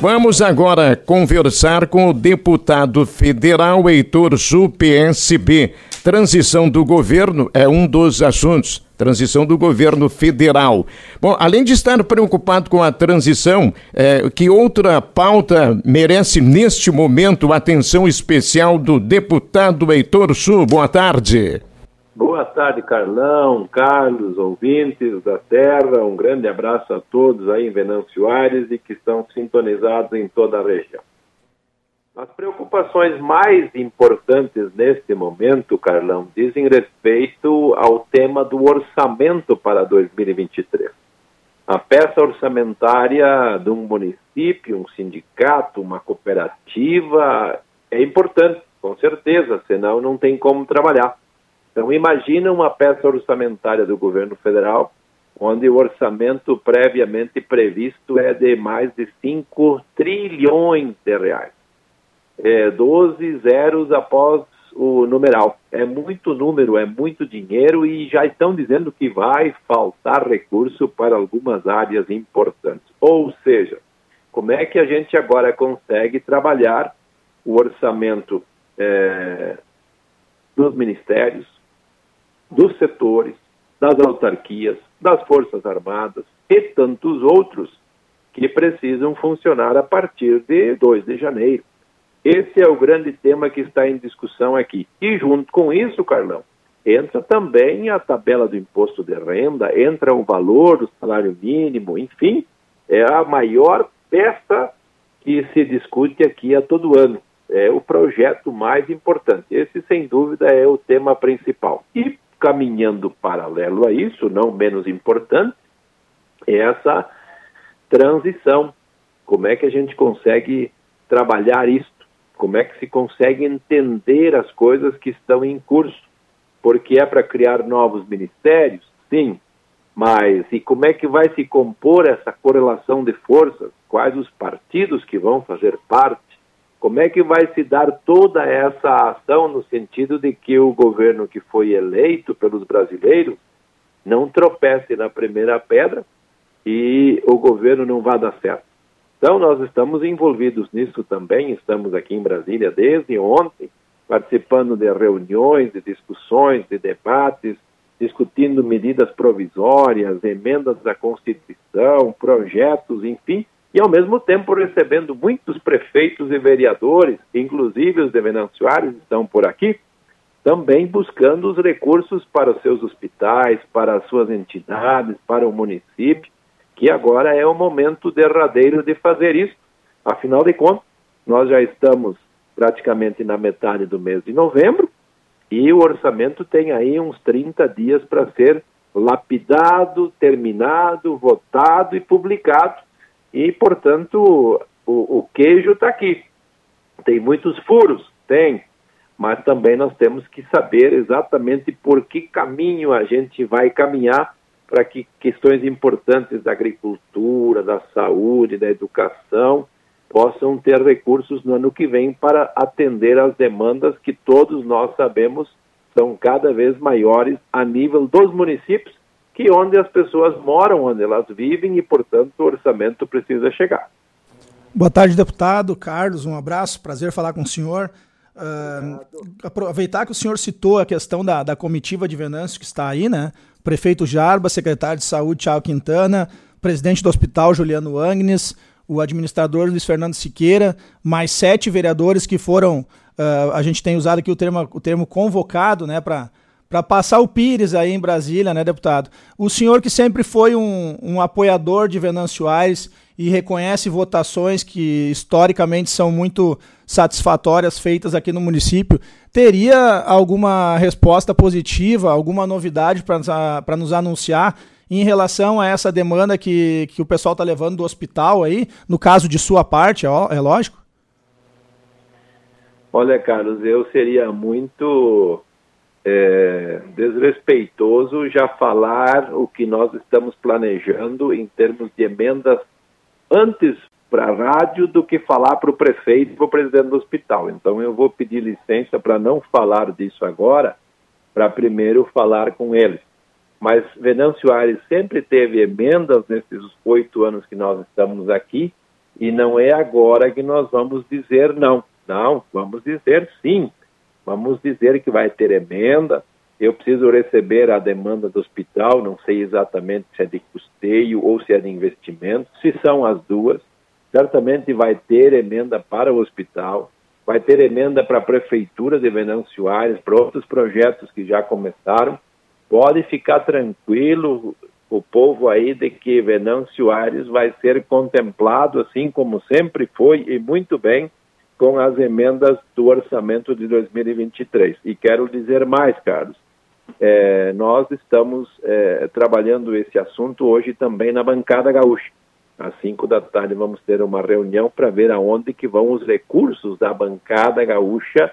Vamos agora conversar com o deputado federal Heitor Su, PSB. Transição do governo é um dos assuntos. Transição do governo federal. Bom, além de estar preocupado com a transição, é, que outra pauta merece neste momento atenção especial do deputado Heitor Su? Boa tarde. Boa tarde, Carlão, Carlos, ouvintes da Terra. Um grande abraço a todos aí em Venâncio Aires e que estão sintonizados em toda a região. As preocupações mais importantes neste momento, Carlão, dizem respeito ao tema do orçamento para 2023. A peça orçamentária de um município, um sindicato, uma cooperativa é importante, com certeza, senão não tem como trabalhar. Então, imagina uma peça orçamentária do governo federal, onde o orçamento previamente previsto é de mais de 5 trilhões de reais. É, 12 zeros após o numeral. É muito número, é muito dinheiro e já estão dizendo que vai faltar recurso para algumas áreas importantes. Ou seja, como é que a gente agora consegue trabalhar o orçamento é, dos ministérios, dos setores, das autarquias, das Forças Armadas e tantos outros que precisam funcionar a partir de 2 de janeiro. Esse é o grande tema que está em discussão aqui. E junto com isso, Carlão, entra também a tabela do imposto de renda, entra o valor do salário mínimo, enfim, é a maior peça que se discute aqui a todo ano. É o projeto mais importante. Esse, sem dúvida, é o tema principal. E caminhando paralelo a isso, não menos importante, é essa transição. Como é que a gente consegue trabalhar isso? Como é que se consegue entender as coisas que estão em curso? Porque é para criar novos ministérios? Sim. Mas e como é que vai se compor essa correlação de forças? Quais os partidos que vão fazer parte? Como é que vai se dar toda essa ação no sentido de que o governo que foi eleito pelos brasileiros não tropece na primeira pedra e o governo não vá dar certo? Então, nós estamos envolvidos nisso também, estamos aqui em Brasília desde ontem, participando de reuniões, de discussões, de debates, discutindo medidas provisórias, emendas à Constituição, projetos, enfim, e ao mesmo tempo recebendo muitos prefeitos e vereadores, inclusive os de Venâncio Aires estão por aqui, também buscando os recursos para os seus hospitais, para as suas entidades, para o município, que agora é o momento derradeiro de fazer isso. Afinal de contas, nós já estamos praticamente na metade do mês de novembro e o orçamento tem aí uns 30 dias para ser lapidado, terminado, votado e publicado e, portanto, o, o queijo está aqui. Tem muitos furos? Tem. Mas também nós temos que saber exatamente por que caminho a gente vai caminhar para que questões importantes da agricultura, da saúde, da educação possam ter recursos no ano que vem para atender às demandas que todos nós sabemos são cada vez maiores a nível dos municípios que onde as pessoas moram, onde elas vivem e, portanto, o orçamento precisa chegar. Boa tarde, deputado. Carlos, um abraço, prazer falar com o senhor. Uh, aproveitar que o senhor citou a questão da, da comitiva de Venâncio que está aí, né? Prefeito Jarba, secretário de Saúde Tiago Quintana, presidente do hospital Juliano Agnes, o administrador Luiz Fernando Siqueira, mais sete vereadores que foram, uh, a gente tem usado aqui o termo, o termo convocado, né, para para passar o Pires aí em Brasília, né, deputado? O senhor que sempre foi um, um apoiador de Venâncio Aires e reconhece votações que historicamente são muito satisfatórias feitas aqui no município, teria alguma resposta positiva, alguma novidade para nos anunciar em relação a essa demanda que, que o pessoal está levando do hospital aí, no caso de sua parte, é, é lógico? Olha, Carlos, eu seria muito é, desrespeitoso já falar o que nós estamos planejando em termos de emendas antes para a rádio do que falar para o prefeito e para o presidente do hospital. Então eu vou pedir licença para não falar disso agora, para primeiro falar com eles. Mas Venâncio Aires sempre teve emendas nesses oito anos que nós estamos aqui E não é agora que nós vamos dizer não. Não, vamos dizer sim. Vamos dizer que vai ter emenda. Eu preciso receber a demanda do hospital, não sei exatamente se é de custeio ou se é de investimento. Se são as duas, certamente vai ter emenda para o hospital, vai ter emenda para a prefeitura de Venâncio Aires, para outros projetos que já começaram. Pode ficar tranquilo o povo aí de que Venâncio Aires vai ser contemplado, assim como sempre foi, e muito bem, com as emendas do orçamento de 2023. E quero dizer mais, Carlos, é, nós estamos é, trabalhando esse assunto hoje também na bancada gaúcha. Às 5 da tarde vamos ter uma reunião para ver aonde que vão os recursos da bancada gaúcha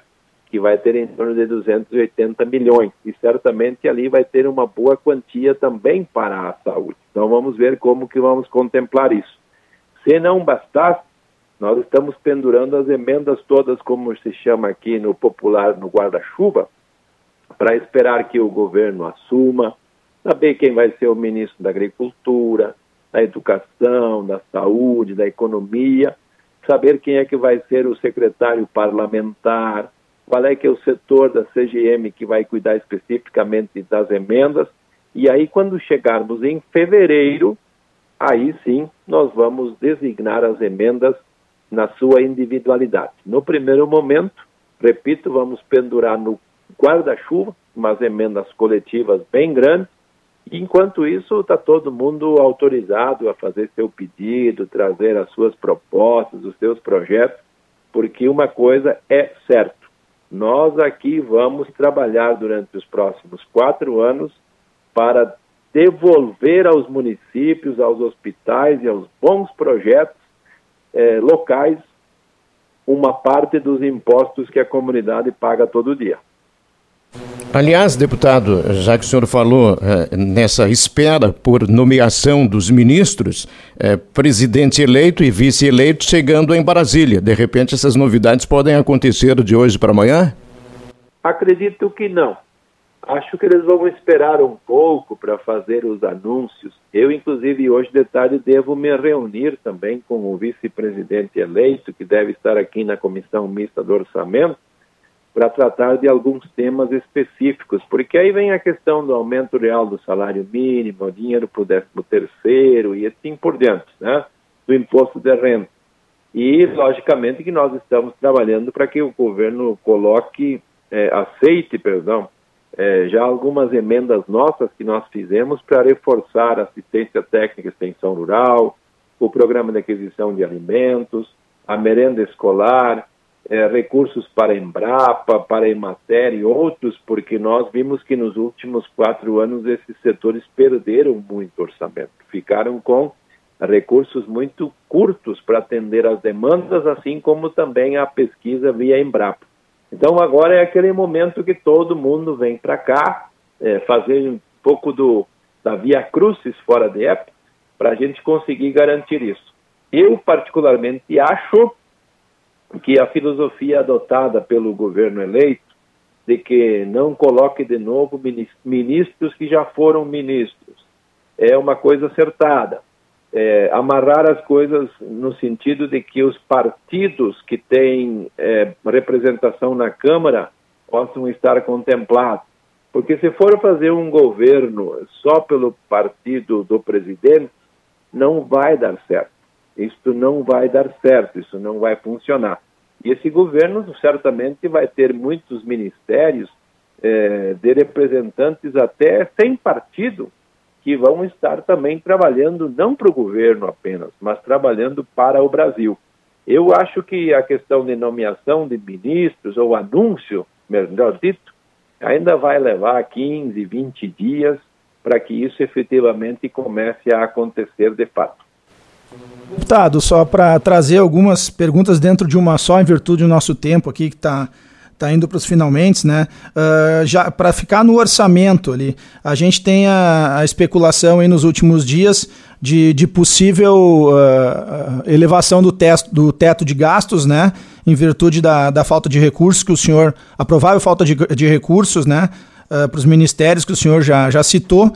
que vai ter em torno de 280 milhões. E certamente ali vai ter uma boa quantia também para a saúde. Então vamos ver como que vamos contemplar isso. Se não bastasse, nós estamos pendurando as emendas todas, como se chama aqui no popular, no guarda-chuva, para esperar que o governo assuma, saber quem vai ser o ministro da Agricultura, da Educação, da Saúde, da Economia, saber quem é que vai ser o secretário parlamentar, qual é que é o setor da CGM que vai cuidar especificamente das emendas. E aí, quando chegarmos em fevereiro, aí sim nós vamos designar as emendas na sua individualidade. No primeiro momento, repito, vamos pendurar no guarda-chuva umas emendas coletivas bem grandes. Enquanto isso, está todo mundo autorizado a fazer seu pedido, trazer as suas propostas, os seus projetos, porque uma coisa é certa nós aqui vamos trabalhar durante os próximos quatro anos para devolver aos municípios, aos hospitais e aos bons projetos eh, locais uma parte dos impostos que a comunidade paga todo dia. Aliás, deputado, já que o senhor falou eh, nessa espera por nomeação dos ministros, eh, presidente eleito e vice-eleito chegando em Brasília, de repente essas novidades podem acontecer de hoje para amanhã? Acredito que não. Acho que eles vão esperar um pouco para fazer os anúncios. Eu, inclusive, hoje de tarde devo me reunir também com o vice-presidente eleito, que deve estar aqui na comissão mista do orçamento para tratar de alguns temas específicos, porque aí vem a questão do aumento real do salário mínimo, dinheiro para o décimo terceiro e assim por diante, né? do imposto de renda. E, logicamente, que nós estamos trabalhando para que o governo coloque, é, aceite, perdão, é, já algumas emendas nossas que nós fizemos para reforçar a assistência técnica e extensão rural, o programa de aquisição de alimentos, a merenda escolar, é, recursos para Embrapa, para Emater e outros, porque nós vimos que nos últimos quatro anos esses setores perderam muito orçamento, ficaram com recursos muito curtos para atender as demandas, assim como também a pesquisa via Embrapa. Então agora é aquele momento que todo mundo vem para cá é, fazer um pouco do, da via crucis fora de época para a gente conseguir garantir isso. Eu particularmente acho que a filosofia adotada pelo governo eleito de que não coloque de novo ministros que já foram ministros é uma coisa acertada. É, amarrar as coisas no sentido de que os partidos que têm é, representação na Câmara possam estar contemplados. Porque se for fazer um governo só pelo partido do presidente, não vai dar certo. Isso não vai dar certo, isso não vai funcionar. E esse governo certamente vai ter muitos ministérios é, de representantes até sem partido que vão estar também trabalhando não para o governo apenas, mas trabalhando para o Brasil. Eu acho que a questão de nomeação de ministros ou anúncio, melhor dito, ainda vai levar 15, 20 dias para que isso efetivamente comece a acontecer de fato. Deputado, só para trazer algumas perguntas dentro de uma só, em virtude do nosso tempo aqui que está tá indo para os finalmente, né? Uh, já para ficar no orçamento ali, a gente tem a, a especulação aí nos últimos dias de, de possível uh, elevação do, teto, do teto de gastos, né? Em virtude da, da falta de recursos que o senhor, a provável falta de, de recursos, né? Uh, para os ministérios que o senhor já, já citou.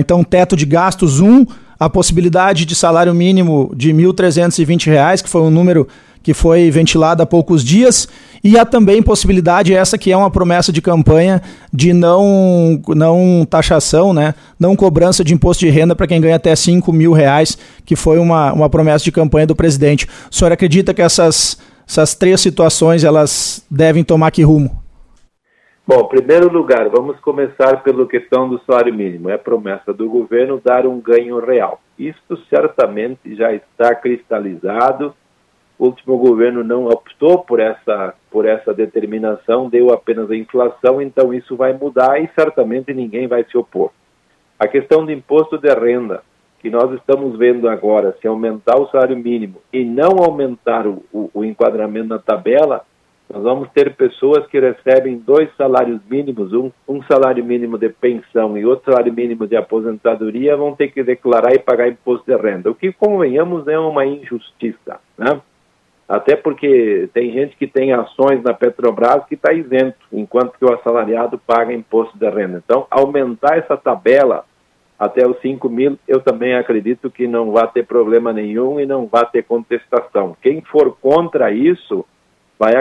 então, teto de gastos 1, um, a possibilidade de salário mínimo de R$ 1.320, que foi um número que foi ventilado há poucos dias, e há também possibilidade essa que é uma promessa de campanha de não, não taxação, né, não cobrança de imposto de renda para quem ganha até 5 mil reais, que foi uma, uma promessa de campanha do presidente. O senhor acredita que essas, essas três situações elas devem tomar que rumo? Bom, em primeiro lugar, vamos começar pela questão do salário mínimo. É a promessa do governo dar um ganho real. Isto certamente já está cristalizado. O último governo não optou por essa, por essa determinação, deu apenas a inflação, então isso vai mudar e certamente ninguém vai se opor. A questão do imposto de renda, que nós estamos vendo agora, se aumentar o salário mínimo e não aumentar o, o, o enquadramento na tabela, nós vamos ter pessoas que recebem dois salários mínimos, um, um, salário mínimo de pensão e outro salário mínimo de aposentadoria, vão ter que declarar e pagar imposto de renda. O que, convenhamos, é uma injustiça, né? Até porque tem gente que tem ações na Petrobras que está isento, enquanto que o assalariado paga imposto de renda. Então, aumentar essa tabela até os 5 mil, eu também acredito que não vai ter problema nenhum e não vai ter contestação. Quem for contra isso vai,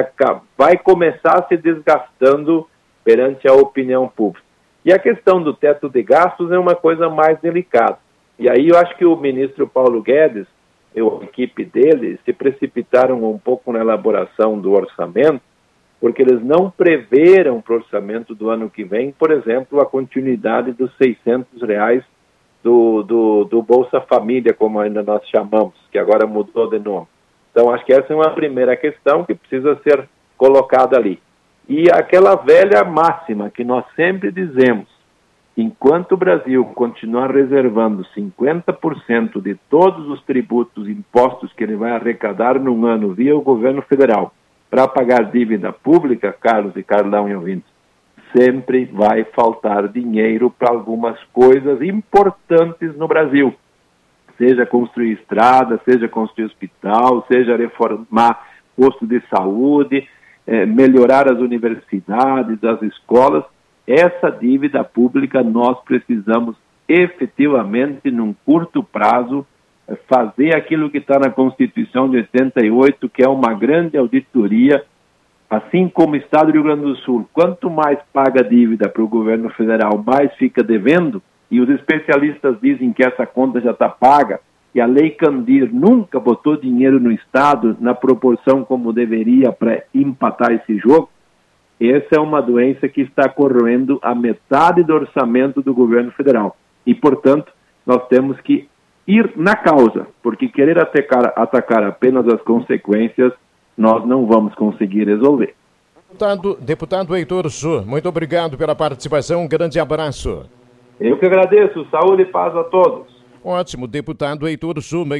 vai começar se desgastando perante a opinião pública. E a questão do teto de gastos é uma coisa mais delicada. E aí eu acho que o ministro Paulo Guedes e a equipe dele se precipitaram um pouco na elaboração do orçamento, porque eles não preveram para o orçamento do ano que vem, por exemplo, a continuidade dos 600 reais do, do, do Bolsa Família, como ainda nós chamamos, que agora mudou de nome. Então, acho que essa é uma primeira questão que precisa ser colocada ali. E aquela velha máxima que nós sempre dizemos: enquanto o Brasil continuar reservando 50% de todos os tributos e impostos que ele vai arrecadar num ano via o governo federal para pagar dívida pública, Carlos e Carlão e ouvintes, sempre vai faltar dinheiro para algumas coisas importantes no Brasil seja construir estrada, seja construir hospital, seja reformar posto de saúde, é, melhorar as universidades, as escolas. Essa dívida pública nós precisamos efetivamente, num curto prazo, fazer aquilo que está na Constituição de 88, que é uma grande auditoria, assim como o Estado do Rio Grande do Sul. Quanto mais paga dívida para o governo federal, mais fica devendo e os especialistas dizem que essa conta já está paga, que a Lei Candir nunca botou dinheiro no Estado na proporção como deveria para empatar esse jogo, essa é uma doença que está corroendo a metade do orçamento do governo federal. E, portanto, nós temos que ir na causa, porque querer atacar, atacar apenas as consequências, nós não vamos conseguir resolver. Deputado, deputado Heitor Su, muito obrigado pela participação, um grande abraço. Eu que agradeço. Saúde e paz a todos. Ótimo, deputado Heitor Suma.